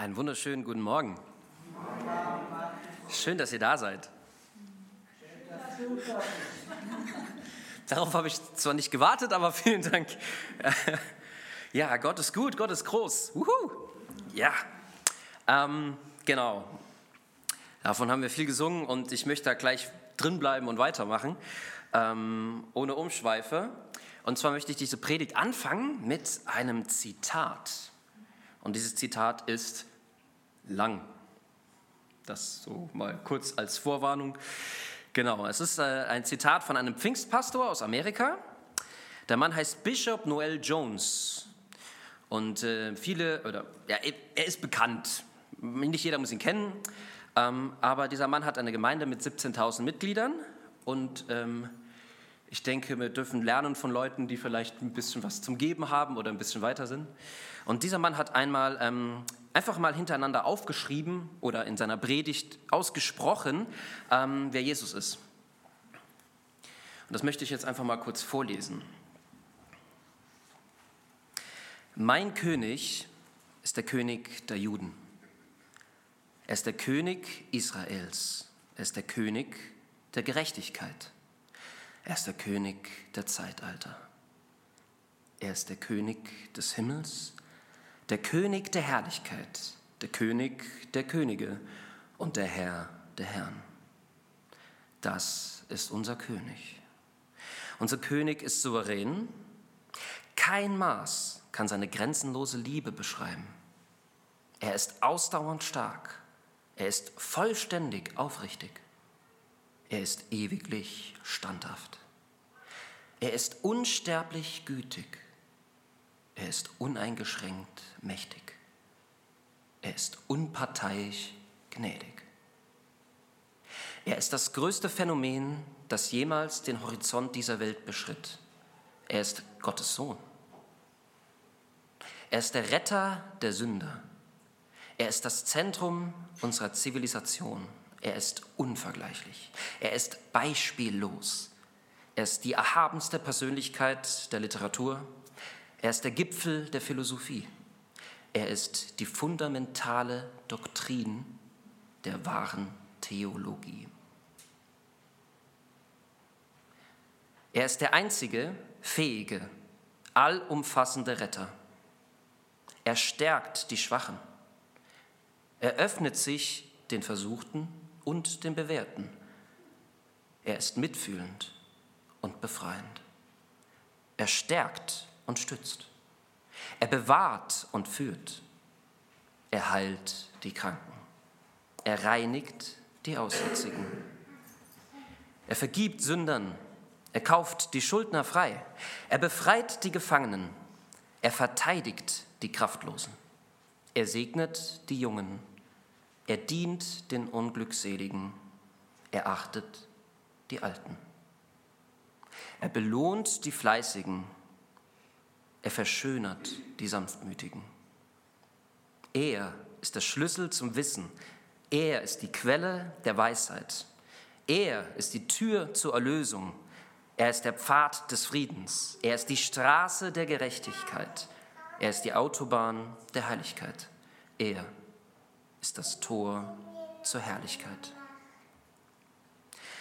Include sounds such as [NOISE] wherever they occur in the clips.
Einen wunderschönen guten Morgen. Schön, dass ihr da seid. Darauf habe ich zwar nicht gewartet, aber vielen Dank. [LAUGHS] Ja, Gott ist gut, Gott ist groß. Wuhu. Ja, ähm, genau. Davon haben wir viel gesungen und ich möchte da gleich drin bleiben und weitermachen, ähm, ohne Umschweife. Und zwar möchte ich diese Predigt anfangen mit einem Zitat. Und dieses Zitat ist lang. Das so mal kurz als Vorwarnung. Genau, es ist äh, ein Zitat von einem Pfingstpastor aus Amerika. Der Mann heißt Bishop Noel Jones. Und äh, viele, oder ja, er ist bekannt. Nicht jeder muss ihn kennen. Ähm, aber dieser Mann hat eine Gemeinde mit 17.000 Mitgliedern. Und ähm, ich denke, wir dürfen lernen von Leuten, die vielleicht ein bisschen was zum Geben haben oder ein bisschen weiter sind. Und dieser Mann hat einmal ähm, einfach mal hintereinander aufgeschrieben oder in seiner Predigt ausgesprochen, ähm, wer Jesus ist. Und das möchte ich jetzt einfach mal kurz vorlesen. Mein König ist der König der Juden. Er ist der König Israels. Er ist der König der Gerechtigkeit. Er ist der König der Zeitalter. Er ist der König des Himmels der König der Herrlichkeit, der König der Könige und der Herr der Herren. Das ist unser König. Unser König ist souverän. Kein Maß kann seine grenzenlose Liebe beschreiben. Er ist ausdauernd stark. Er ist vollständig aufrichtig. Er ist ewiglich standhaft. Er ist unsterblich gütig. Er ist uneingeschränkt mächtig. Er ist unparteiisch gnädig. Er ist das größte Phänomen, das jemals den Horizont dieser Welt beschritt. Er ist Gottes Sohn. Er ist der Retter der Sünder. Er ist das Zentrum unserer Zivilisation. Er ist unvergleichlich. Er ist beispiellos. Er ist die erhabenste Persönlichkeit der Literatur, er ist der Gipfel der Philosophie. Er ist die fundamentale Doktrin der wahren Theologie. Er ist der einzige fähige, allumfassende Retter. Er stärkt die Schwachen. Er öffnet sich den Versuchten und den Bewährten. Er ist mitfühlend und befreiend. Er stärkt und stützt. Er bewahrt und führt. Er heilt die Kranken. Er reinigt die Aussätzigen. Er vergibt Sündern. Er kauft die Schuldner frei. Er befreit die Gefangenen. Er verteidigt die Kraftlosen. Er segnet die Jungen. Er dient den Unglückseligen. Er achtet die Alten. Er belohnt die Fleißigen er verschönert die Sanftmütigen. Er ist der Schlüssel zum Wissen. Er ist die Quelle der Weisheit. Er ist die Tür zur Erlösung. Er ist der Pfad des Friedens. Er ist die Straße der Gerechtigkeit. Er ist die Autobahn der Heiligkeit. Er ist das Tor zur Herrlichkeit.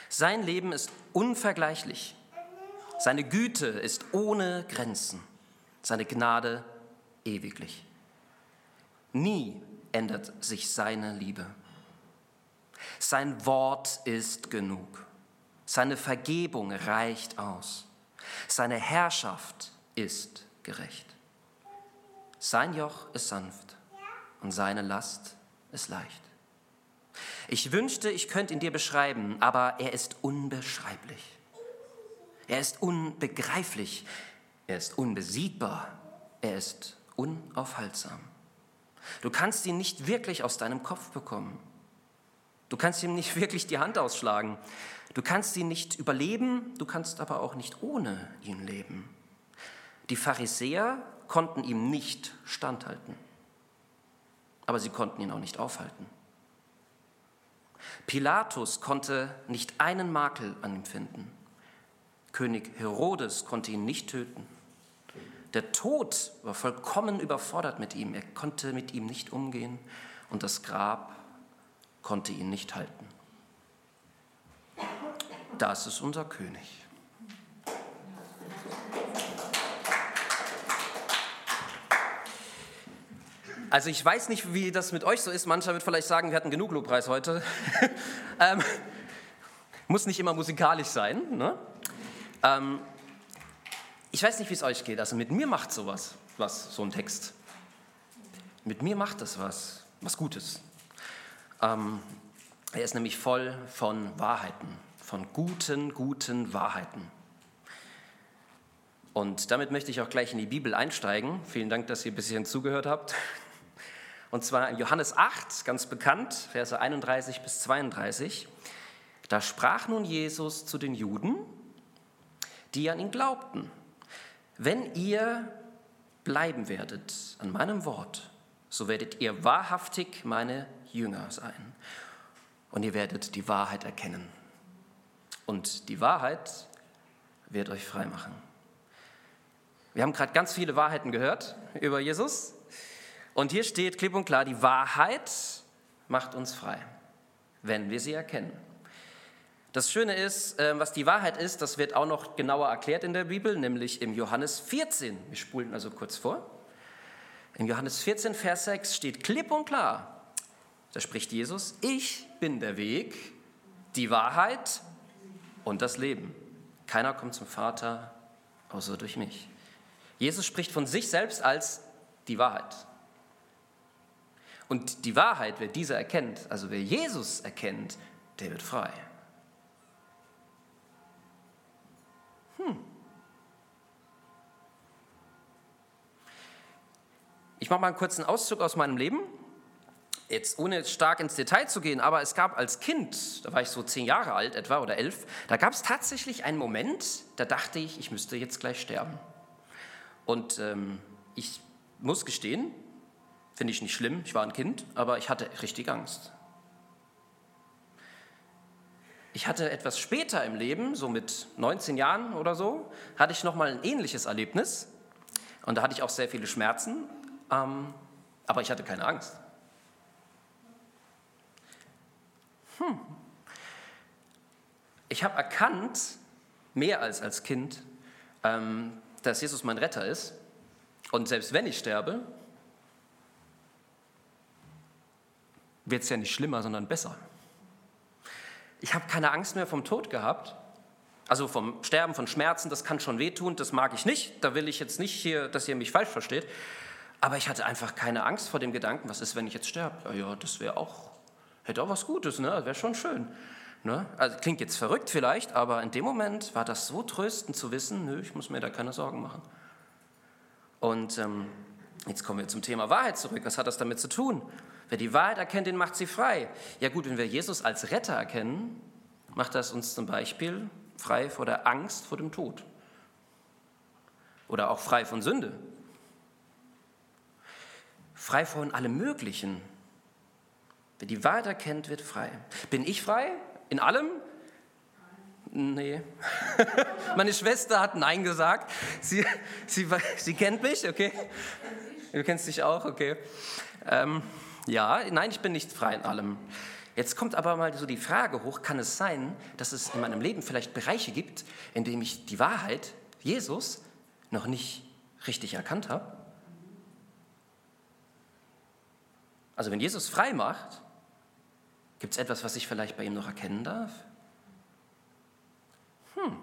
Sein Leben ist unvergleichlich. Seine Güte ist ohne Grenzen seine Gnade ewiglich. Nie ändert sich seine Liebe. Sein Wort ist genug. Seine Vergebung reicht aus. Seine Herrschaft ist gerecht. Sein Joch ist sanft und seine Last ist leicht. Ich wünschte, ich könnte ihn dir beschreiben, aber er ist unbeschreiblich. Er ist unbegreiflich. Er ist unbesiegbar. Er ist unaufhaltsam. Du kannst ihn nicht wirklich aus deinem Kopf bekommen. Du kannst ihm nicht [LAUGHS] wirklich die Hand ausschlagen. Du kannst ihn nicht überleben, du kannst aber auch nicht ohne ihn leben. Die Pharisäer konnten ihm nicht standhalten, aber sie konnten ihn auch nicht aufhalten. Pilatus konnte nicht einen Makel an ihm finden. König Herodes konnte ihn nicht töten. Der Tod war vollkommen überfordert mit ihm. Er konnte mit ihm nicht umgehen. und das Grab konnte ihn nicht halten. Das ist unser König. Also ich weiß nicht, wie das mit euch so ist. Mancher wird vielleicht sagen, wir hatten genug Lobpreis heute. [LAUGHS] ähm, muss nicht immer musikalisch sein. Ne? Ähm, ich weiß nicht, wie es euch geht. Also mit mir macht sowas was, so ein Text. Mit mir macht das was, was Gutes. Ähm, er ist nämlich voll von Wahrheiten, von guten, guten Wahrheiten. Und damit möchte ich auch gleich in die Bibel einsteigen. Vielen Dank, dass ihr ein bisschen zugehört habt. Und zwar in Johannes 8, ganz bekannt, Verse 31 bis 32. Da sprach nun Jesus zu den Juden, die an ihn glaubten. Wenn ihr bleiben werdet an meinem Wort, so werdet ihr wahrhaftig meine Jünger sein. Und ihr werdet die Wahrheit erkennen. Und die Wahrheit wird euch frei machen. Wir haben gerade ganz viele Wahrheiten gehört über Jesus. Und hier steht klipp und klar, die Wahrheit macht uns frei, wenn wir sie erkennen. Das Schöne ist, äh, was die Wahrheit ist, das wird auch noch genauer erklärt in der Bibel, nämlich im Johannes 14. Wir spulen also kurz vor. In Johannes 14, Vers 6 steht klipp und klar, da spricht Jesus, ich bin der Weg, die Wahrheit und das Leben. Keiner kommt zum Vater außer durch mich. Jesus spricht von sich selbst als die Wahrheit. Und die Wahrheit, wer diese erkennt, also wer Jesus erkennt, der wird frei. Hm. Ich mache mal einen kurzen Auszug aus meinem Leben. Jetzt ohne stark ins Detail zu gehen, aber es gab als Kind, da war ich so zehn Jahre alt etwa oder elf, da gab es tatsächlich einen Moment, da dachte ich, ich müsste jetzt gleich sterben. Und ähm, ich muss gestehen, finde ich nicht schlimm, ich war ein Kind, aber ich hatte richtig Angst. Ich hatte etwas später im Leben, so mit 19 Jahren oder so, hatte ich nochmal ein ähnliches Erlebnis. Und da hatte ich auch sehr viele Schmerzen, ähm, aber ich hatte keine Angst. Hm. Ich habe erkannt, mehr als als Kind, ähm, dass Jesus mein Retter ist. Und selbst wenn ich sterbe, wird es ja nicht schlimmer, sondern besser. Ich habe keine Angst mehr vom Tod gehabt. Also vom Sterben, von Schmerzen, das kann schon wehtun, das mag ich nicht. Da will ich jetzt nicht hier, dass ihr mich falsch versteht. Aber ich hatte einfach keine Angst vor dem Gedanken, was ist, wenn ich jetzt sterbe? Ja, ja das wäre auch, hätte auch was Gutes, ne? wäre schon schön. Ne? Also klingt jetzt verrückt vielleicht, aber in dem Moment war das so tröstend zu wissen, nö, ich muss mir da keine Sorgen machen. Und ähm, jetzt kommen wir zum Thema Wahrheit zurück. Was hat das damit zu tun? Wer die Wahrheit erkennt, den macht sie frei. Ja gut, wenn wir Jesus als Retter erkennen, macht das uns zum Beispiel frei vor der Angst vor dem Tod. Oder auch frei von Sünde. Frei von allem Möglichen. Wer die Wahrheit erkennt, wird frei. Bin ich frei? In allem? Nee. [LAUGHS] Meine Schwester hat Nein gesagt. Sie, sie, sie kennt mich, okay? Du kennst dich auch, okay? Ähm, ja, nein, ich bin nicht frei in allem. Jetzt kommt aber mal so die Frage hoch, kann es sein, dass es in meinem Leben vielleicht Bereiche gibt, in denen ich die Wahrheit, Jesus, noch nicht richtig erkannt habe? Also wenn Jesus frei macht, gibt es etwas, was ich vielleicht bei ihm noch erkennen darf? Hm.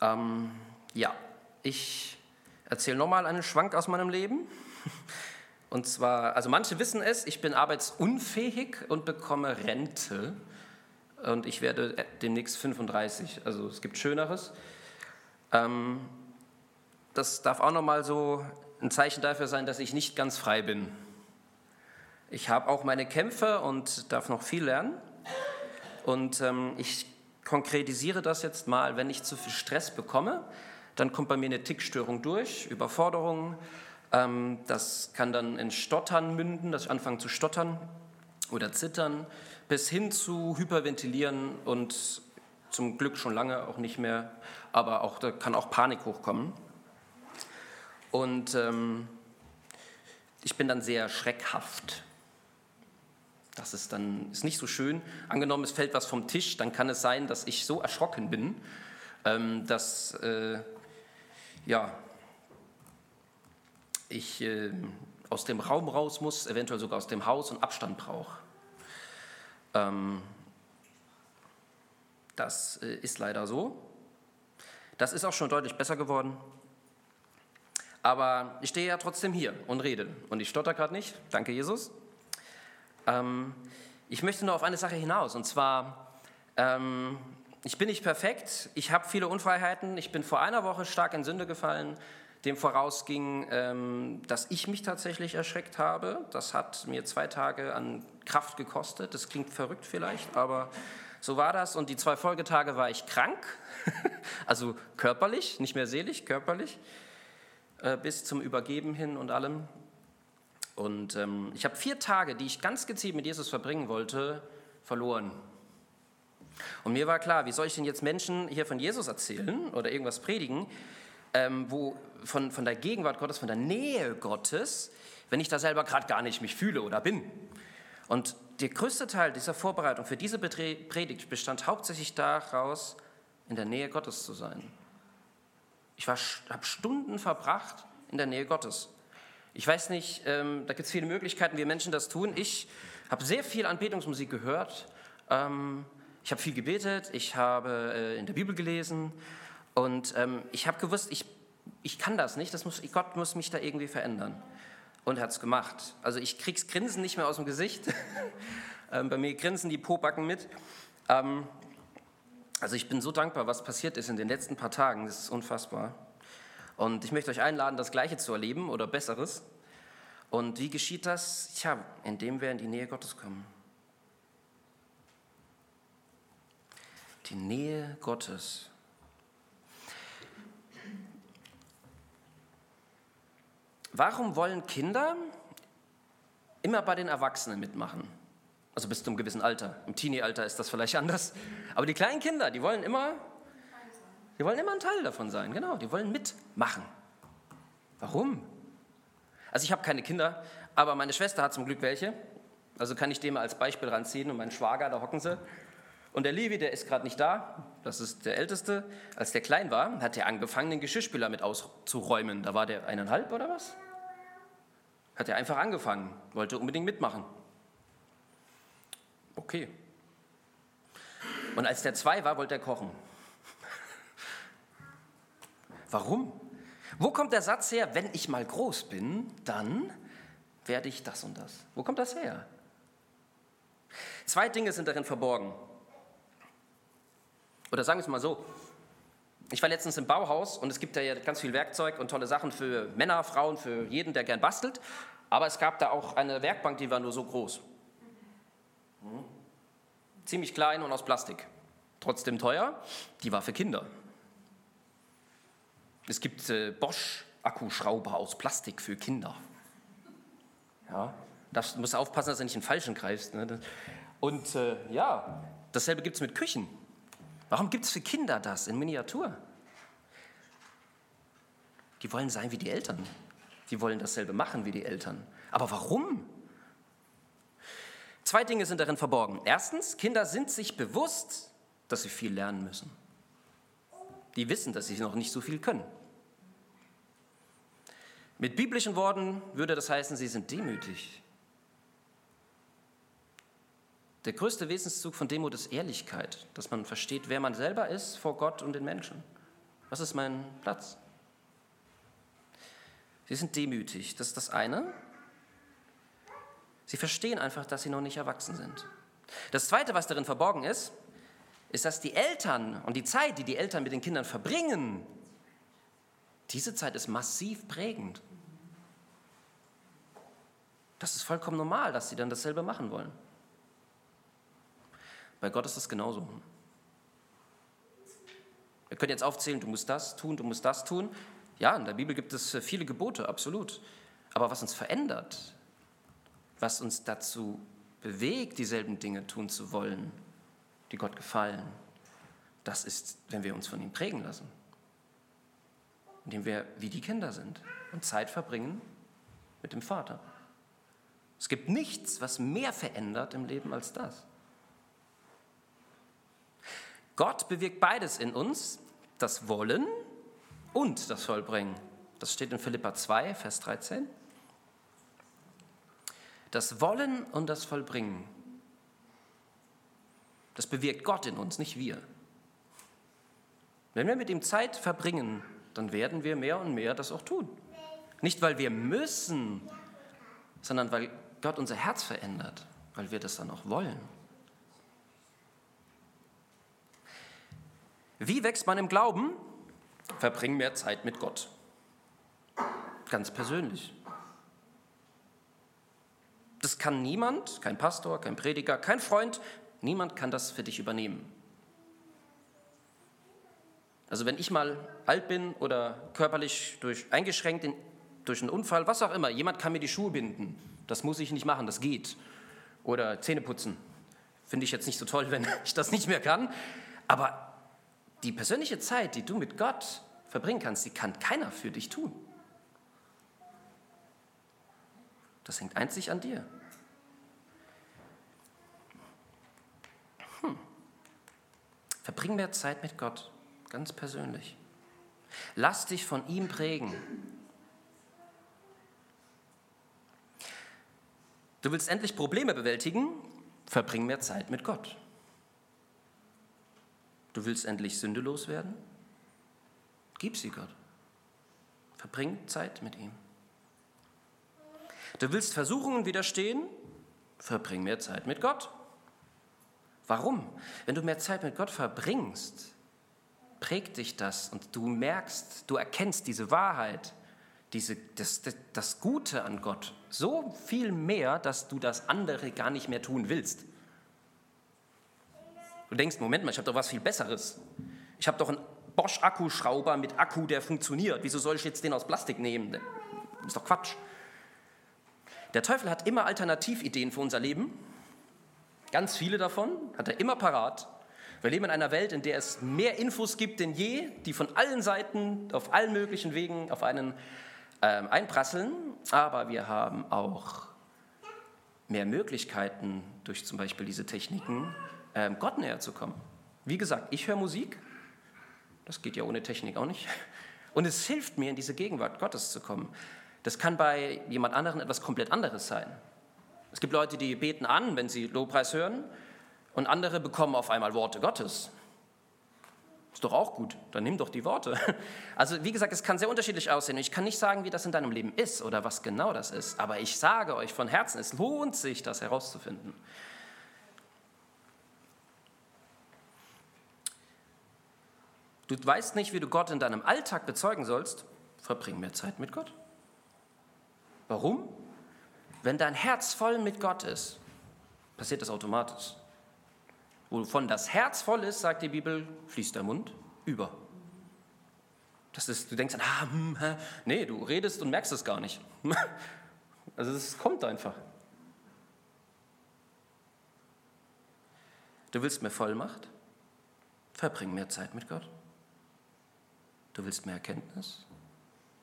Ähm, ja, ich erzähle nochmal einen Schwank aus meinem Leben. [LAUGHS] Und zwar, also manche wissen es, ich bin arbeitsunfähig und bekomme Rente. Und ich werde demnächst 35. Also es gibt Schöneres. Ähm, das darf auch nochmal so ein Zeichen dafür sein, dass ich nicht ganz frei bin. Ich habe auch meine Kämpfe und darf noch viel lernen. Und ähm, ich konkretisiere das jetzt mal, wenn ich zu viel Stress bekomme, dann kommt bei mir eine Tickstörung durch, Überforderung. Ähm, das kann dann in Stottern münden, dass ich anfange zu stottern oder zittern, bis hin zu Hyperventilieren und zum Glück schon lange auch nicht mehr, aber auch da kann auch Panik hochkommen. Und ähm, ich bin dann sehr schreckhaft. Das ist dann ist nicht so schön. Angenommen, es fällt was vom Tisch, dann kann es sein, dass ich so erschrocken bin, ähm, dass äh, ja, ich äh, aus dem Raum raus muss, eventuell sogar aus dem Haus und Abstand brauche. Ähm, das äh, ist leider so. Das ist auch schon deutlich besser geworden. Aber ich stehe ja trotzdem hier und rede. Und ich stotter gerade nicht. Danke, Jesus. Ähm, ich möchte nur auf eine Sache hinaus. Und zwar, ähm, ich bin nicht perfekt. Ich habe viele Unfreiheiten. Ich bin vor einer Woche stark in Sünde gefallen. Dem vorausging, ähm, dass ich mich tatsächlich erschreckt habe. Das hat mir zwei Tage an Kraft gekostet. Das klingt verrückt vielleicht, aber so war das. Und die zwei Folgetage war ich krank, [LAUGHS] also körperlich, nicht mehr seelisch, körperlich, äh, bis zum Übergeben hin und allem. Und ähm, ich habe vier Tage, die ich ganz gezielt mit Jesus verbringen wollte, verloren. Und mir war klar, wie soll ich denn jetzt Menschen hier von Jesus erzählen oder irgendwas predigen, ähm, wo von, von der Gegenwart Gottes, von der Nähe Gottes, wenn ich da selber gerade gar nicht mich fühle oder bin. Und der größte Teil dieser Vorbereitung für diese Predigt bestand hauptsächlich daraus, in der Nähe Gottes zu sein. Ich habe Stunden verbracht in der Nähe Gottes. Ich weiß nicht, ähm, da gibt es viele Möglichkeiten, wie Menschen das tun. Ich habe sehr viel Anbetungsmusik gehört. Ähm, ich habe viel gebetet, ich habe äh, in der Bibel gelesen und ähm, ich habe gewusst, ich, ich kann das nicht, das muss, Gott muss mich da irgendwie verändern und hat es gemacht. Also ich krieg's Grinsen nicht mehr aus dem Gesicht. [LAUGHS] ähm, bei mir grinsen die Pobacken mit. Ähm, also ich bin so dankbar, was passiert ist in den letzten paar Tagen. Das ist unfassbar. Und ich möchte euch einladen, das Gleiche zu erleben oder Besseres. Und wie geschieht das? Tja, indem wir in die Nähe Gottes kommen. Die Nähe Gottes. Warum wollen Kinder immer bei den Erwachsenen mitmachen? Also bis zu einem gewissen Alter. Im Teenie-Alter ist das vielleicht [LAUGHS] anders. Aber die kleinen Kinder, die wollen immer, die wollen immer ein Teil davon sein. Genau, die wollen mitmachen. Warum? Also ich habe keine Kinder, aber meine Schwester hat zum Glück welche. Also kann ich dem als Beispiel ranziehen und mein Schwager, da hocken sie. Und der Levi, der ist gerade nicht da, das ist der Älteste. Als der klein war, hat er angefangen, den Geschirrspüler mit auszuräumen. Da war der eineinhalb oder was? Hat er einfach angefangen, wollte unbedingt mitmachen. Okay. Und als der zwei war, wollte er kochen. Warum? Wo kommt der Satz her, wenn ich mal groß bin, dann werde ich das und das? Wo kommt das her? Zwei Dinge sind darin verborgen. Oder sagen wir es mal so. Ich war letztens im Bauhaus und es gibt ja ganz viel Werkzeug und tolle Sachen für Männer, Frauen, für jeden, der gern bastelt. Aber es gab da auch eine Werkbank, die war nur so groß. Hm. Ziemlich klein und aus Plastik. Trotzdem teuer. Die war für Kinder. Es gibt äh, Bosch-Akkuschrauber aus Plastik für Kinder. Ja, da musst aufpassen, dass du nicht den Falschen greifst. Ne? Und äh, ja, dasselbe gibt es mit Küchen. Warum gibt es für Kinder das in Miniatur? Die wollen sein wie die Eltern. Die wollen dasselbe machen wie die Eltern. Aber warum? Zwei Dinge sind darin verborgen. Erstens, Kinder sind sich bewusst, dass sie viel lernen müssen. Die wissen, dass sie noch nicht so viel können. Mit biblischen Worten würde das heißen, sie sind demütig. Der größte Wesenszug von Demut ist Ehrlichkeit, dass man versteht, wer man selber ist vor Gott und den Menschen. Was ist mein Platz? Sie sind demütig, das ist das eine. Sie verstehen einfach, dass sie noch nicht erwachsen sind. Das zweite, was darin verborgen ist, ist, dass die Eltern und die Zeit, die die Eltern mit den Kindern verbringen, diese Zeit ist massiv prägend. Das ist vollkommen normal, dass sie dann dasselbe machen wollen. Bei Gott ist das genauso. Wir können jetzt aufzählen, du musst das tun, du musst das tun. Ja, in der Bibel gibt es äh, viele Gebote, absolut. Aber was uns verändert, was uns dazu bewegt, dieselben Dinge tun zu wollen, die Gott gefallen, das ist, wenn wir uns von ihm prägen lassen. indem wir wie die Kinder sind und Zeit verbringen mit dem Vater. Es gibt nichts, was mehr verändert im Leben als das. Gott bewirkt beides in uns, das Wollen und das Vollbringen. Das steht in Philippa 2, Vers 13. Das Wollen und das Vollbringen, das bewirkt Gott in uns, nicht wir. Wenn wir mit ihm Zeit verbringen, dann werden wir mehr und mehr das auch tun. Nicht, weil wir müssen, sondern weil Gott unser Herz verändert, weil wir das dann auch wollen. Wie wächst man im Glauben? Verbring mehr Zeit mit Gott. Ganz persönlich. Das kann niemand, kein Pastor, kein Prediger, kein Freund, niemand kann das für dich übernehmen. Also wenn ich mal alt bin oder körperlich durch, eingeschränkt in, durch einen Unfall, was auch immer, jemand kann mir die Schuhe binden. Das muss ich nicht machen, das geht. Oder Zähne putzen. Finde ich jetzt nicht so toll, [LAUGHS] wenn ich das nicht mehr kann. Aber die persönliche Zeit, die du mit Gott verbringen kannst, die kann keiner für dich tun. Das hängt einzig an dir. Hm. Verbring mehr Zeit mit Gott, ganz persönlich. Lass dich von ihm prägen. Du willst endlich Probleme bewältigen? Verbring mehr Zeit mit Gott. Du willst endlich sündelos werden? Gib sie Gott. Verbring Zeit mit ihm. Du willst Versuchungen widerstehen? Verbring mehr Zeit mit Gott. Warum? Wenn du mehr Zeit mit Gott verbringst, prägt dich das und du merkst, du erkennst diese Wahrheit, diese, das, das, das Gute an Gott so viel mehr, dass du das andere gar nicht mehr tun willst. Du denkst, Moment mal, ich habe doch was viel Besseres. Ich habe doch einen Bosch-Akkuschrauber mit Akku, der funktioniert. Wieso soll ich jetzt den aus Plastik nehmen? Das ist doch Quatsch. Der Teufel hat immer Alternativideen für unser Leben. Ganz viele davon hat er immer parat. Wir leben in einer Welt, in der es mehr Infos gibt denn je, die von allen Seiten, auf allen möglichen Wegen auf einen ähm, einprasseln. Aber wir haben auch mehr Möglichkeiten durch zum Beispiel diese Techniken, ähm, Gott näher zu kommen. Wie gesagt, ich höre Musik, das geht ja ohne Technik auch nicht, und es hilft mir, in diese Gegenwart Gottes zu kommen. Das kann bei jemand anderem etwas komplett anderes sein. Es gibt Leute, die beten an, wenn sie Lobpreis hören, und andere bekommen auf einmal Worte Gottes. Ist doch auch gut, dann nimm doch die Worte. [LAUGHS] Also wie gesagt, es kann sehr unterschiedlich aussehen. Ich kann nicht sagen, wie das in deinem Leben ist oder was genau das ist, aber ich sage euch von Herzen, es lohnt sich, das herauszufinden. Du weißt nicht, wie du Gott in deinem Alltag bezeugen sollst, verbring mehr Zeit mit Gott. Warum? Wenn dein Herz voll mit Gott ist, passiert das automatisch. Wovon das Herz voll ist, sagt die Bibel, fließt der Mund über. Das ist, du denkst ah, hm, hä. nee, du redest und merkst es gar nicht. [LAUGHS] Also es kommt einfach. Du willst mehr Vollmacht? Verbring mehr Zeit mit Gott. Du willst mehr Erkenntnis?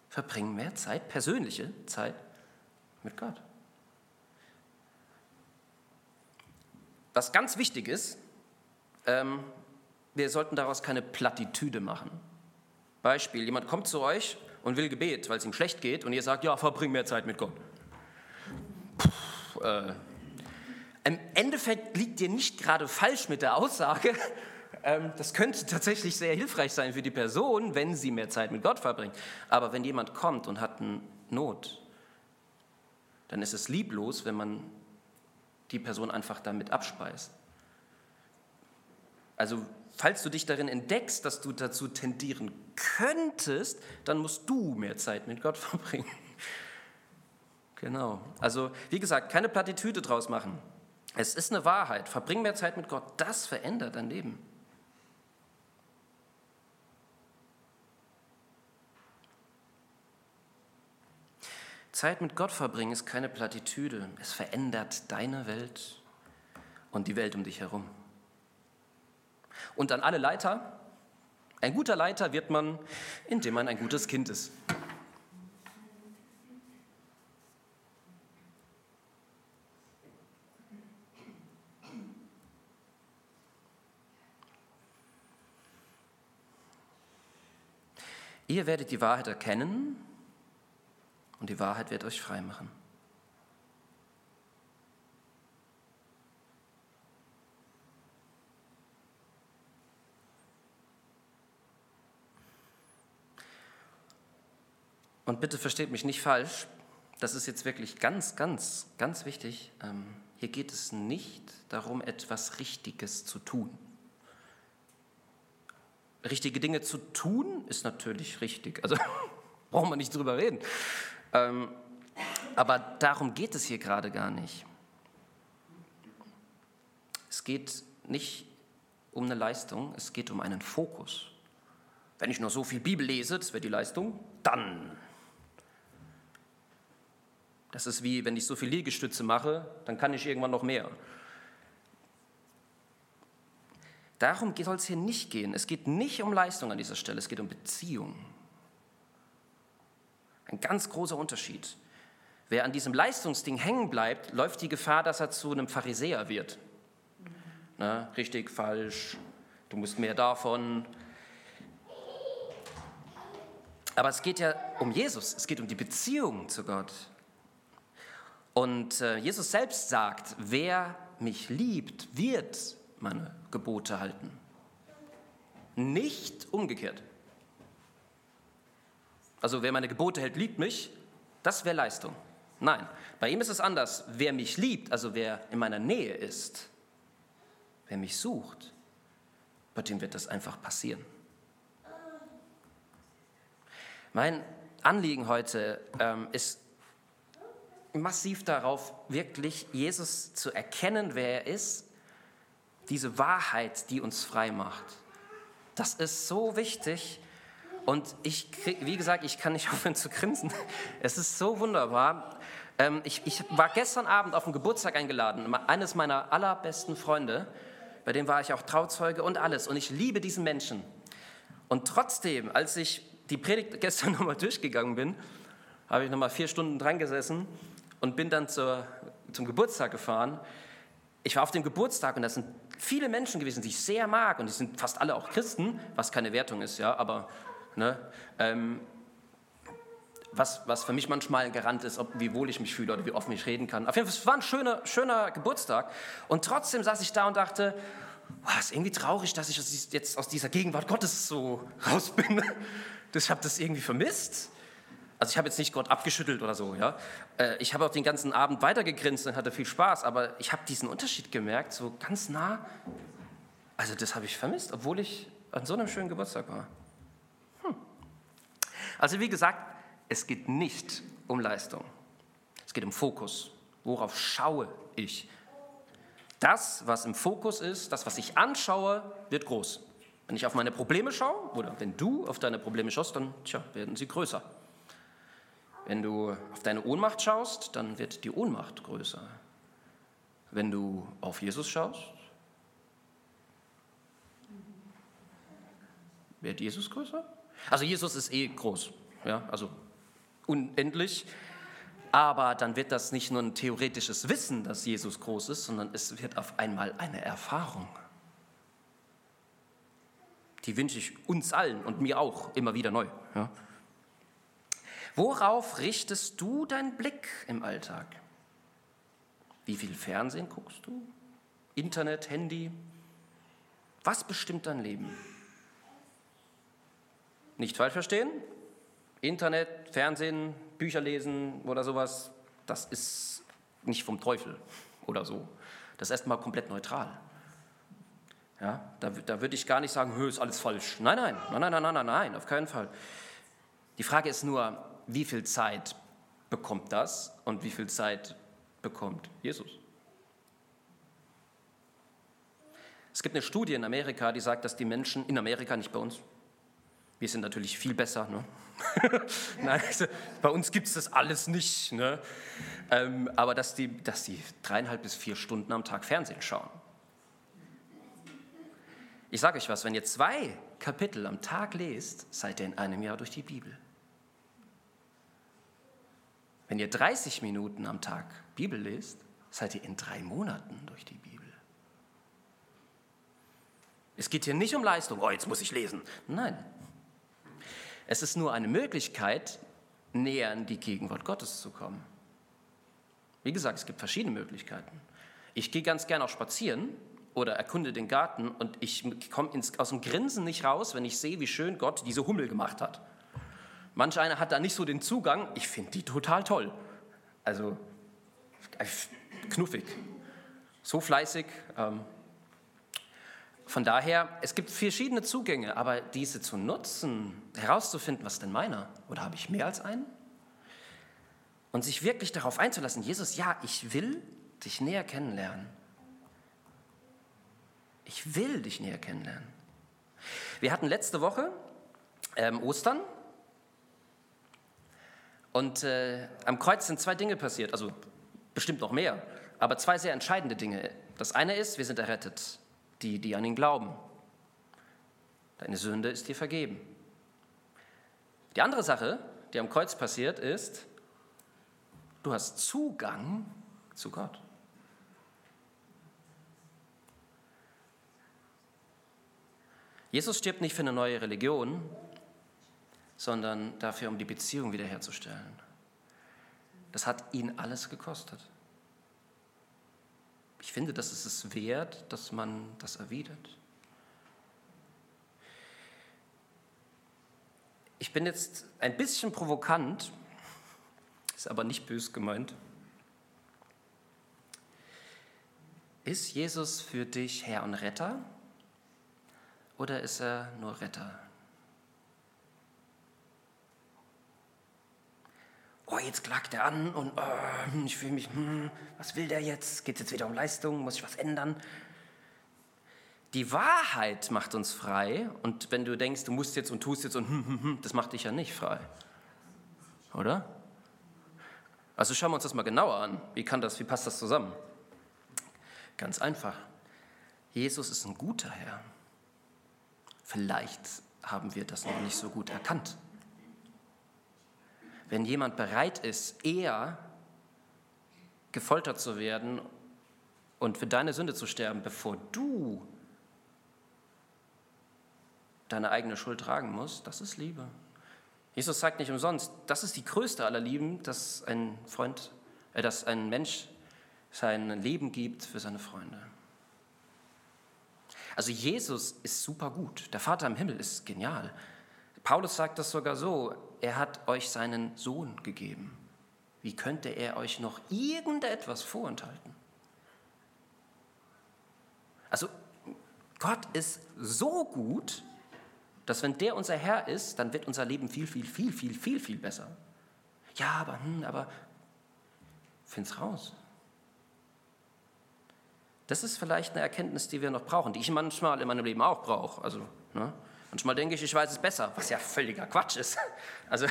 Verbring mehr Zeit, persönliche Zeit mit Gott. Was ganz wichtig ist, ähm, wir sollten daraus keine Plattitüde machen. Beispiel, jemand kommt zu euch und will Gebet, weil es ihm schlecht geht und ihr sagt, ja, verbring mehr Zeit mit Gott. Puh, äh, Im Endeffekt liegt dir nicht gerade falsch mit der Aussage, [LAUGHS] ähm, das könnte tatsächlich sehr hilfreich sein für die Person, wenn sie mehr Zeit mit Gott verbringt. Aber wenn jemand kommt und hat eine Not, dann ist es lieblos, wenn man die Person einfach damit abspeist. Also falls du dich darin entdeckst, dass du dazu tendieren könntest, dann musst du mehr Zeit mit Gott [LAUGHS] verbringen. Genau. Also wie gesagt, keine Plattitüde draus machen. Es ist eine Wahrheit. Verbring mehr Zeit mit Gott. Das verändert dein Leben. Zeit mit Gott verbringen ist keine Plattitüde. Es verändert deine Welt und die Welt um dich herum. Und an alle Leiter, Ein guter Leiter wird man, indem man ein gutes Kind ist. Ihr werdet die Wahrheit erkennen und die Wahrheit wird euch frei machen. Und bitte versteht mich nicht falsch, das ist jetzt wirklich ganz, ganz, ganz wichtig. Ähm, hier geht es nicht darum, etwas Richtiges zu tun. Richtige Dinge zu tun ist natürlich richtig, also [LAUGHS] brauchen wir nicht drüber reden. Ähm, aber darum geht es hier gerade gar nicht. Es geht nicht um eine Leistung, es geht um einen Fokus. Wenn ich nur so viel Bibel lese, das wäre die Leistung, dann das ist wie, wenn ich so viel Liegestütze mache, dann kann ich irgendwann noch mehr. Darum soll es hier nicht gehen. Es geht nicht um Leistung an dieser Stelle, es geht um Beziehung. Ein ganz großer Unterschied. Wer an diesem Leistungsding hängen bleibt, läuft die Gefahr, dass er zu einem Pharisäer wird. Na, richtig, falsch, du musst mehr davon. Aber es geht ja um Jesus, es geht um die Beziehung zu Gott. Und äh, Jesus selbst sagt, wer mich liebt, wird meine Gebote halten. Nicht umgekehrt. Also wer meine Gebote hält, liebt mich, das wäre Leistung. Nein, bei ihm ist es anders. Wer mich liebt, also wer in meiner Nähe ist, wer mich sucht, bei dem wird das einfach passieren. Mein Anliegen heute ähm, ist massiv darauf, wirklich Jesus zu erkennen, wer er ist, diese Wahrheit, die uns frei macht. Das ist so wichtig. Und ich, krieg, wie gesagt, ich kann nicht [LAUGHS] aufhören zu grinsen. Es ist so wunderbar. Ähm, ich, ich war gestern Abend auf den Geburtstag eingeladen, eines meiner allerbesten Freunde, bei dem war ich auch Trauzeuge und alles. Und ich liebe diesen Menschen. Und trotzdem, als ich die Predigt gestern [LAUGHS] nochmal durchgegangen bin, habe ich nochmal vier Stunden dran gesessen und bin dann zur, zum Geburtstag gefahren. Ich war auf dem Geburtstag und da sind viele Menschen gewesen, die ich sehr mag und die sind fast alle auch Christen, was keine Wertung ist, ja, aber ne, ähm, was, was für mich manchmal ein Garant ist, ob, wie wohl ich mich fühle oder wie offen ich reden kann. Auf jeden Fall, es war ein schöner, schöner Geburtstag und trotzdem saß ich da und dachte, es ist irgendwie traurig, dass ich jetzt aus dieser Gegenwart Gottes so raus bin. [LAUGHS] Ich habe das irgendwie vermisst. Also ich habe jetzt nicht Gott abgeschüttelt oder so, ja. Äh, ich habe auch den ganzen Abend weitergegrinst und hatte viel Spaß, aber ich habe diesen Unterschied gemerkt, so ganz nah. Also das habe ich vermisst, obwohl ich an so einem schönen Geburtstag war. Hm. Also wie gesagt, es geht nicht um Leistung. Es geht um Fokus. Worauf schaue ich? Das, was im Fokus ist, das, was ich anschaue, wird groß. Wenn ich auf meine Probleme schaue oder wenn du auf deine Probleme schaust, dann tja, werden sie größer. Wenn du auf deine Ohnmacht schaust, dann wird die Ohnmacht größer. Wenn du auf Jesus schaust, wird Jesus größer? Also Jesus ist eh groß, ja, also unendlich. Aber dann wird das nicht nur ein theoretisches Wissen, dass Jesus groß ist, sondern es wird auf einmal eine Erfahrung. Die wünsche ich uns allen und mir auch immer wieder neu. Ja. Worauf richtest du deinen Blick im Alltag? Wie viel Fernsehen guckst du? Internet, Handy? Was bestimmt dein Leben? Nicht falsch verstehen? Internet, Fernsehen, Bücher lesen oder sowas, das ist nicht vom Teufel oder so. Das ist erstmal komplett neutral. Ja, da, da würde ich gar nicht sagen, ist alles falsch. Nein, nein, nein, nein, nein, nein, nein, auf keinen Fall. Die Frage ist nur, wie viel Zeit bekommt das und wie viel Zeit bekommt Jesus? Es gibt eine Studie in Amerika, die sagt, dass die Menschen in Amerika, nicht bei uns, wir sind natürlich viel besser, ne? [LAUGHS] Nein, also, bei uns gibt es das alles nicht, ne? Ähm, aber dass die, dass die dreieinhalb bis vier Stunden am Tag Fernsehen schauen. Ich sage euch was, wenn ihr zwei Kapitel am Tag lest, seid ihr in einem Jahr durch die Bibel. Wenn ihr 30 Minuten am Tag Bibel lest, seid ihr in drei Monaten durch die Bibel. Es geht hier nicht um Leistung, oh, jetzt muss ich lesen. Nein. Es ist nur eine Möglichkeit, näher in die Gegenwart Gottes zu kommen. Wie gesagt, es gibt verschiedene Möglichkeiten. Ich gehe ganz gerne auch spazieren oder erkunde den Garten und ich komme aus dem Grinsen nicht raus, wenn ich sehe, wie schön Gott diese Hummel gemacht hat. Manch einer hat da nicht so den Zugang. Ich finde die total toll. Also äh, knuffig, so fleißig. Ähm. Von daher, es gibt verschiedene Zugänge, aber diese zu nutzen, herauszufinden, was denn meiner? Oder habe ich mehr als einen? Und sich wirklich darauf einzulassen, Jesus, ja, ich will dich näher kennenlernen. Ich will dich näher kennenlernen. Wir hatten letzte Woche ähm, Ostern und äh, am Kreuz sind zwei Dinge passiert, also bestimmt noch mehr, aber zwei sehr entscheidende Dinge. Das eine ist, wir sind errettet, die, die an ihn glauben. Deine Sünde ist dir vergeben. Die andere Sache, die am Kreuz passiert, ist, du hast Zugang zu Gott. Jesus stirbt nicht für eine neue Religion, sondern dafür, um die Beziehung wiederherzustellen. Das hat ihn alles gekostet. Ich finde, das ist es wert, dass man das erwidert. Ich bin jetzt ein bisschen provokant, ist aber nicht bös gemeint. Ist Jesus für dich Herr und Retter oder ist er nur Retter? Oh, jetzt klagt er an und oh, ich fühle mich, hm, was will der jetzt? Geht es jetzt wieder um Leistung? Muss ich was ändern? Die Wahrheit macht uns frei und wenn du denkst, du musst jetzt und tust jetzt und hm, hm, hm, das macht dich ja nicht frei. Oder? Also schauen wir uns das mal genauer an. Wie kann das, wie passt das zusammen? Ganz einfach. Jesus ist ein guter Herr. Vielleicht haben wir das noch nicht so gut erkannt. Wenn jemand bereit ist, eher gefoltert zu werden und für deine Sünde zu sterben, bevor du deine eigene Schuld tragen musst, das ist Liebe. Jesus sagt nicht umsonst, das ist die größte aller Lieben, dass ein Freund, äh, dass ein Mensch sein Leben gibt für seine Freunde. Also Jesus ist super gut. Der Vater im Himmel ist genial. Paulus sagt das sogar so, er hat euch seinen Sohn gegeben. Wie könnte er euch noch irgendetwas vorenthalten? Also Gott ist so gut, dass wenn der unser Herr ist, dann wird unser Leben viel, viel, viel, viel, viel, viel besser. Ja, aber, hm, aber, find's raus. Das ist vielleicht eine Erkenntnis, die wir noch brauchen, die ich manchmal in meinem Leben auch brauche. Also, ne? Manchmal denke ich, ich weiß es besser, was ja völliger Quatsch ist. [LAUGHS] Also,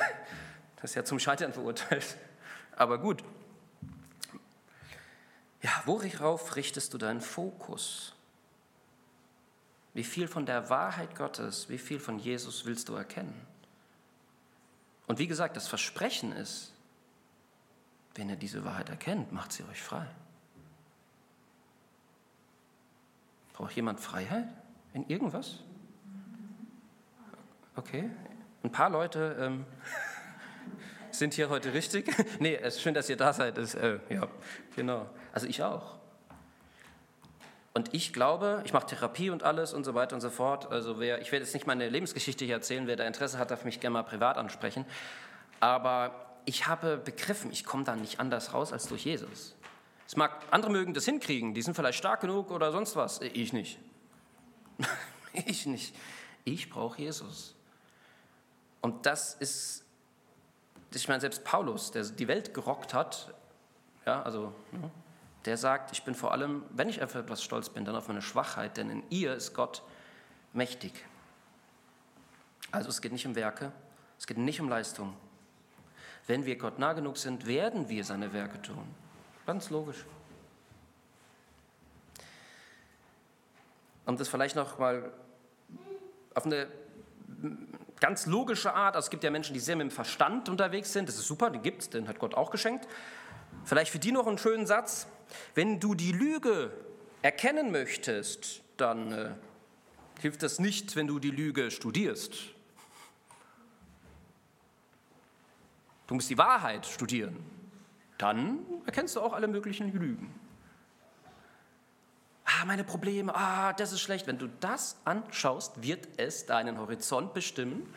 das ist ja zum Scheitern verurteilt. Aber gut. Ja, worauf richtest du deinen Fokus? Wie viel von der Wahrheit Gottes, wie viel von Jesus willst du erkennen? Und wie gesagt, das Versprechen ist, wenn ihr diese Wahrheit erkennt, macht sie euch frei. Braucht jemand Freiheit in irgendwas? Okay, ein paar Leute ähm, [LAUGHS] sind hier heute richtig. [LAUGHS] nee, es ist schön, dass ihr da seid. Das, äh, ja, genau. Also ich auch. Und ich glaube, ich mache Therapie und alles und so weiter und so fort. Also wer, ich werde jetzt nicht meine Lebensgeschichte hier erzählen, wer da Interesse hat, darf mich gerne mal privat ansprechen. Aber ich habe begriffen, ich komme da nicht anders raus als durch Jesus. Es mag, andere mögen das hinkriegen, die sind vielleicht stark genug oder sonst was. Ich nicht. [LAUGHS] ich nicht. Ich brauche Jesus. Und das ist, ich meine, selbst Paulus, der die Welt gerockt hat, ja, also ne, der sagt, ich bin vor allem, wenn ich auf etwas stolz bin, dann auf meine Schwachheit, denn in ihr ist Gott mächtig. Also es geht nicht um Werke, es geht nicht um Leistung. Wenn wir Gott nah genug sind, werden wir seine Werke tun. Ganz logisch. Um das vielleicht noch mal auf eine ganz logische Art. Also es gibt ja Menschen, die sehr mit dem Verstand unterwegs sind. Das ist super, den gibt es, den hat Gott auch geschenkt. Vielleicht für die noch einen schönen Satz. Wenn du die Lüge erkennen möchtest, dann äh, hilft das nicht, wenn du die Lüge studierst. Du musst die Wahrheit studieren. Dann erkennst du auch alle möglichen Lügen. Ah, meine Probleme, ah, das ist schlecht. Wenn du das anschaust, wird es deinen Horizont bestimmen.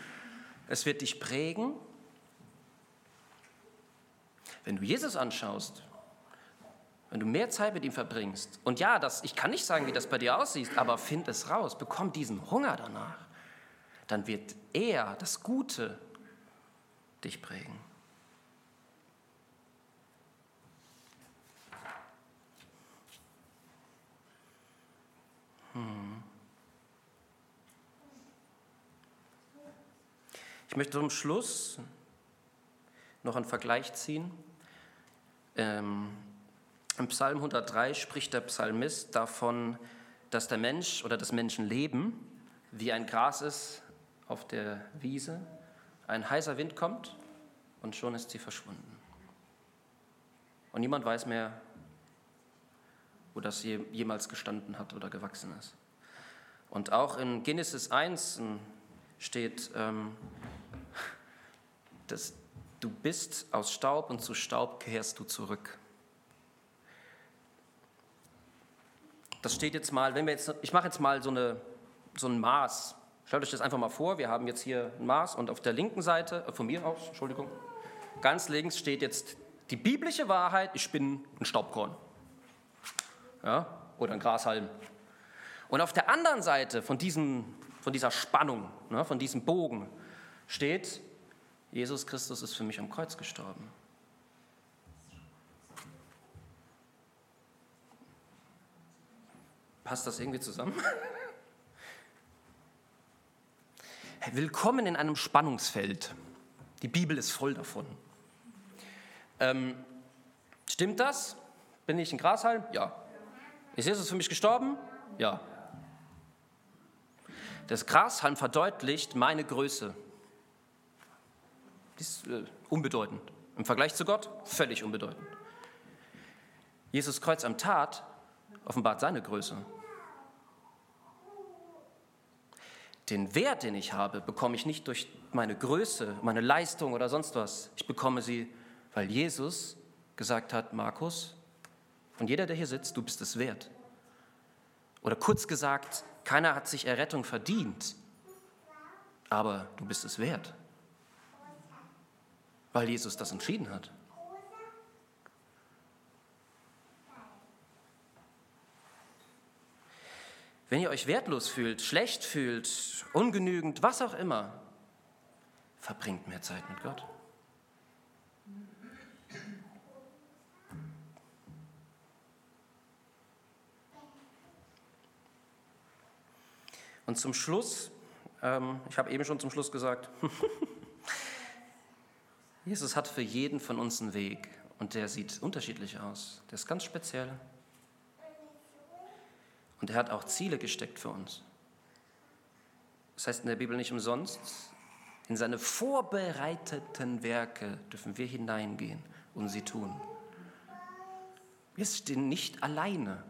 Es wird dich prägen. Wenn du Jesus anschaust, wenn du mehr Zeit mit ihm verbringst, und ja, das, ich kann nicht sagen, wie das bei dir aussieht, aber find es raus, bekomm diesen Hunger danach, dann wird er, das Gute, dich prägen. Ich möchte zum Schluss noch einen Vergleich ziehen. Ähm, Im Psalm 103 spricht der Psalmist davon, dass der Mensch oder das Menschenleben wie ein Gras ist auf der Wiese. Ein heißer Wind kommt und schon ist sie verschwunden. Und niemand weiß mehr, wo das jemals gestanden hat oder gewachsen ist. Und auch in Genesis 1 steht, ähm, dass du bist aus Staub und zu Staub kehrst du zurück. Das steht jetzt mal, wenn wir jetzt, ich mache jetzt mal so, eine, so ein Maß. Stellt euch das einfach mal vor, wir haben jetzt hier ein Maß und auf der linken Seite, äh, von mir aus, Entschuldigung, ganz links steht jetzt die biblische Wahrheit, ich bin ein Staubkorn ja, oder ein Grashalm. Und auf der anderen Seite von, diesem, von dieser Spannung, ne, von diesem Bogen steht, Jesus Christus ist für mich am Kreuz gestorben. Passt das irgendwie zusammen? [LAUGHS] Willkommen in einem Spannungsfeld. Die Bibel ist voll davon. Ähm, stimmt das? Bin ich ein Grashalm? Ja. Ist Jesus für mich gestorben? Ja. Das Grashalm verdeutlicht meine Größe. Die ist äh, unbedeutend. Im Vergleich zu Gott völlig unbedeutend. Jesus Kreuz am Tat offenbart seine Größe. Den Wert, den ich habe, bekomme ich nicht durch meine Größe, meine Leistung oder sonst was. Ich bekomme sie, weil Jesus gesagt hat, Markus, und jeder, der hier sitzt, du bist es wert. Oder kurz gesagt, keiner hat sich Errettung verdient, aber du bist es wert, weil Jesus das entschieden hat. Wenn ihr euch wertlos fühlt, schlecht fühlt, ungenügend, was auch immer, verbringt mehr Zeit mit Gott. Und zum Schluss, ähm, ich habe eben schon zum Schluss gesagt, [LAUGHS] Jesus hat für jeden von uns einen Weg und der sieht unterschiedlich aus. Der ist ganz speziell. Und er hat auch Ziele gesteckt für uns. Das heißt in der Bibel nicht umsonst, in seine vorbereiteten Werke dürfen wir hineingehen und sie tun. Wir stehen nicht alleine.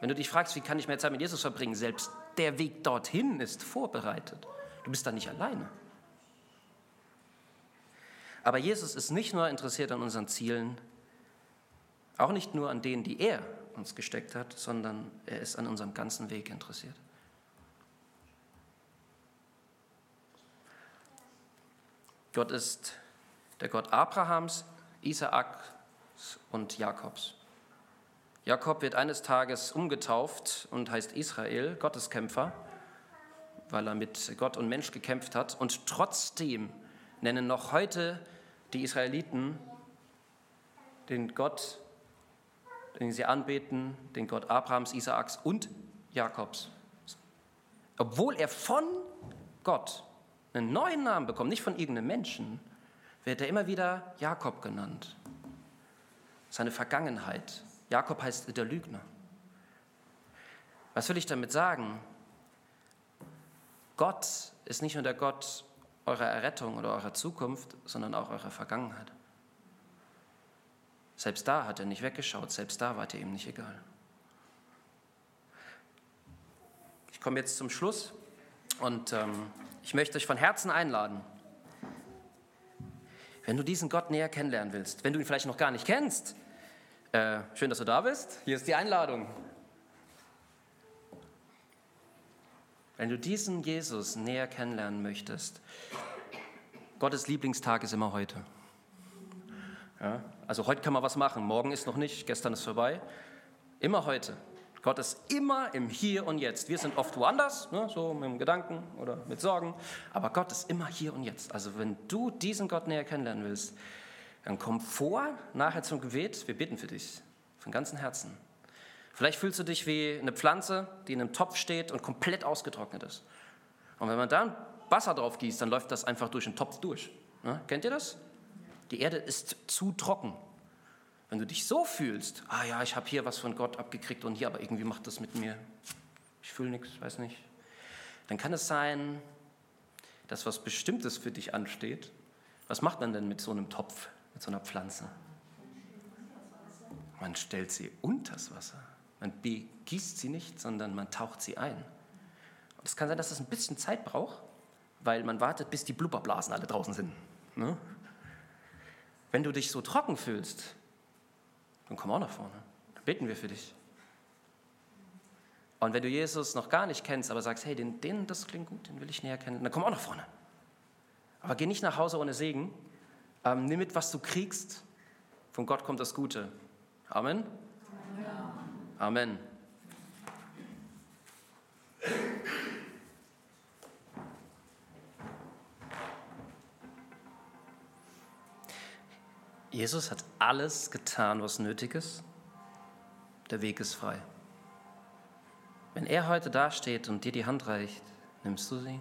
Wenn du dich fragst, wie kann ich mehr Zeit mit Jesus verbringen, selbst der Weg dorthin ist vorbereitet. Du bist da nicht alleine. Aber Jesus ist nicht nur interessiert an unseren Zielen, auch nicht nur an denen, die er uns gesteckt hat, sondern er ist an unserem ganzen Weg interessiert. Gott ist der Gott Abrahams, Isaaks und Jakobs. Jakob wird eines Tages umgetauft und heißt Israel, Gotteskämpfer, weil er mit Gott und Mensch gekämpft hat. Und trotzdem nennen noch heute die Israeliten den Gott, den sie anbeten, den Gott Abrahams, Isaaks und Jakobs. Obwohl er von Gott einen neuen Namen bekommt, nicht von irgendeinem Menschen, wird er immer wieder Jakob genannt. Seine Vergangenheit, Jakob heißt der Lügner. Was will ich damit sagen? Gott ist nicht nur der Gott eurer Errettung oder eurer Zukunft, sondern auch eurer Vergangenheit. Selbst da hat er nicht weggeschaut, selbst da war er ihm nicht egal. Ich komme jetzt zum Schluss und ähm, ich möchte euch von Herzen einladen, wenn du diesen Gott näher kennenlernen willst, wenn du ihn vielleicht noch gar nicht kennst, äh, schön, dass du da bist. Hier ist die Einladung. Wenn du diesen Jesus näher kennenlernen möchtest, Gottes Lieblingstag ist immer heute. Ja, also heute kann man was machen, morgen ist noch nicht, gestern ist vorbei. Immer heute. Gott ist immer im Hier und Jetzt. Wir sind oft woanders, ne, so mit dem Gedanken oder mit Sorgen, aber Gott ist immer hier und jetzt. Also wenn du diesen Gott näher kennenlernen willst, dann komm vor, nachher zum Gebet, wir bitten für dich, von ganzem Herzen. Vielleicht fühlst du dich wie eine Pflanze, die in einem Topf steht und komplett ausgetrocknet ist. Und wenn man da Wasser drauf gießt, dann läuft das einfach durch den Topf durch. Ne? Kennt ihr das? Die Erde ist zu trocken. Wenn du dich so fühlst, ah ja, ich habe hier was von Gott abgekriegt und hier, aber irgendwie macht das mit mir, ich fühle nichts, weiß nicht, dann kann es sein, dass was Bestimmtes für dich ansteht. Was macht man denn mit so einem Topf, mit so einer Pflanze? Man stellt sie unters Wasser. Man begießt sie nicht, sondern man taucht sie ein. Und es kann sein, dass es ein bisschen Zeit braucht, weil man wartet, bis die Blubberblasen alle draußen sind. Ne? Wenn du dich so trocken fühlst, dann komm auch nach vorne. Dann beten wir für dich. Und wenn du Jesus noch gar nicht kennst, aber sagst, hey, den, den, das klingt gut, den will ich näher kennen, dann komm auch nach vorne. Aber geh nicht nach Hause ohne Segen. Ähm, nimm mit, was du kriegst. Von Gott kommt das Gute. Amen. Amen. Jesus hat alles getan, was nötig ist. Der Weg ist frei. Wenn er heute dasteht und dir die Hand reicht, nimmst du sie?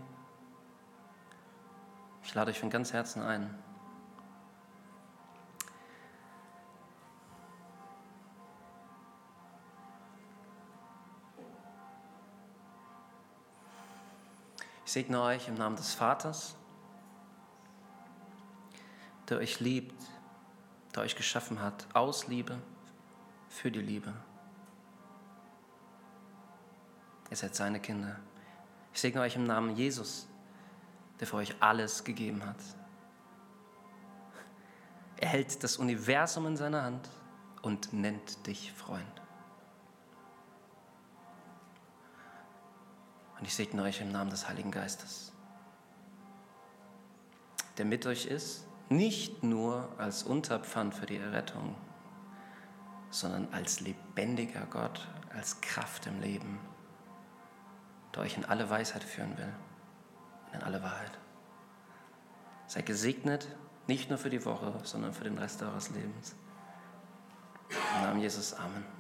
Ich lade euch von ganz Herzen ein. Ich segne euch im Namen des Vaters, der euch liebt der euch geschaffen hat, aus Liebe, für die Liebe. Ihr seid seine Kinder. Ich segne euch im Namen Jesus, der für euch alles gegeben hat. Er hält das Universum in seiner Hand und nennt dich Freund. Und ich segne euch im Namen des Heiligen Geistes, der mit euch ist nicht nur als Unterpfand für die Errettung, sondern als lebendiger Gott, als Kraft im Leben, der euch in alle Weisheit führen will, in alle Wahrheit. Seid gesegnet, nicht nur für die Woche, sondern für den Rest eures Lebens. Im Namen Jesus, Amen.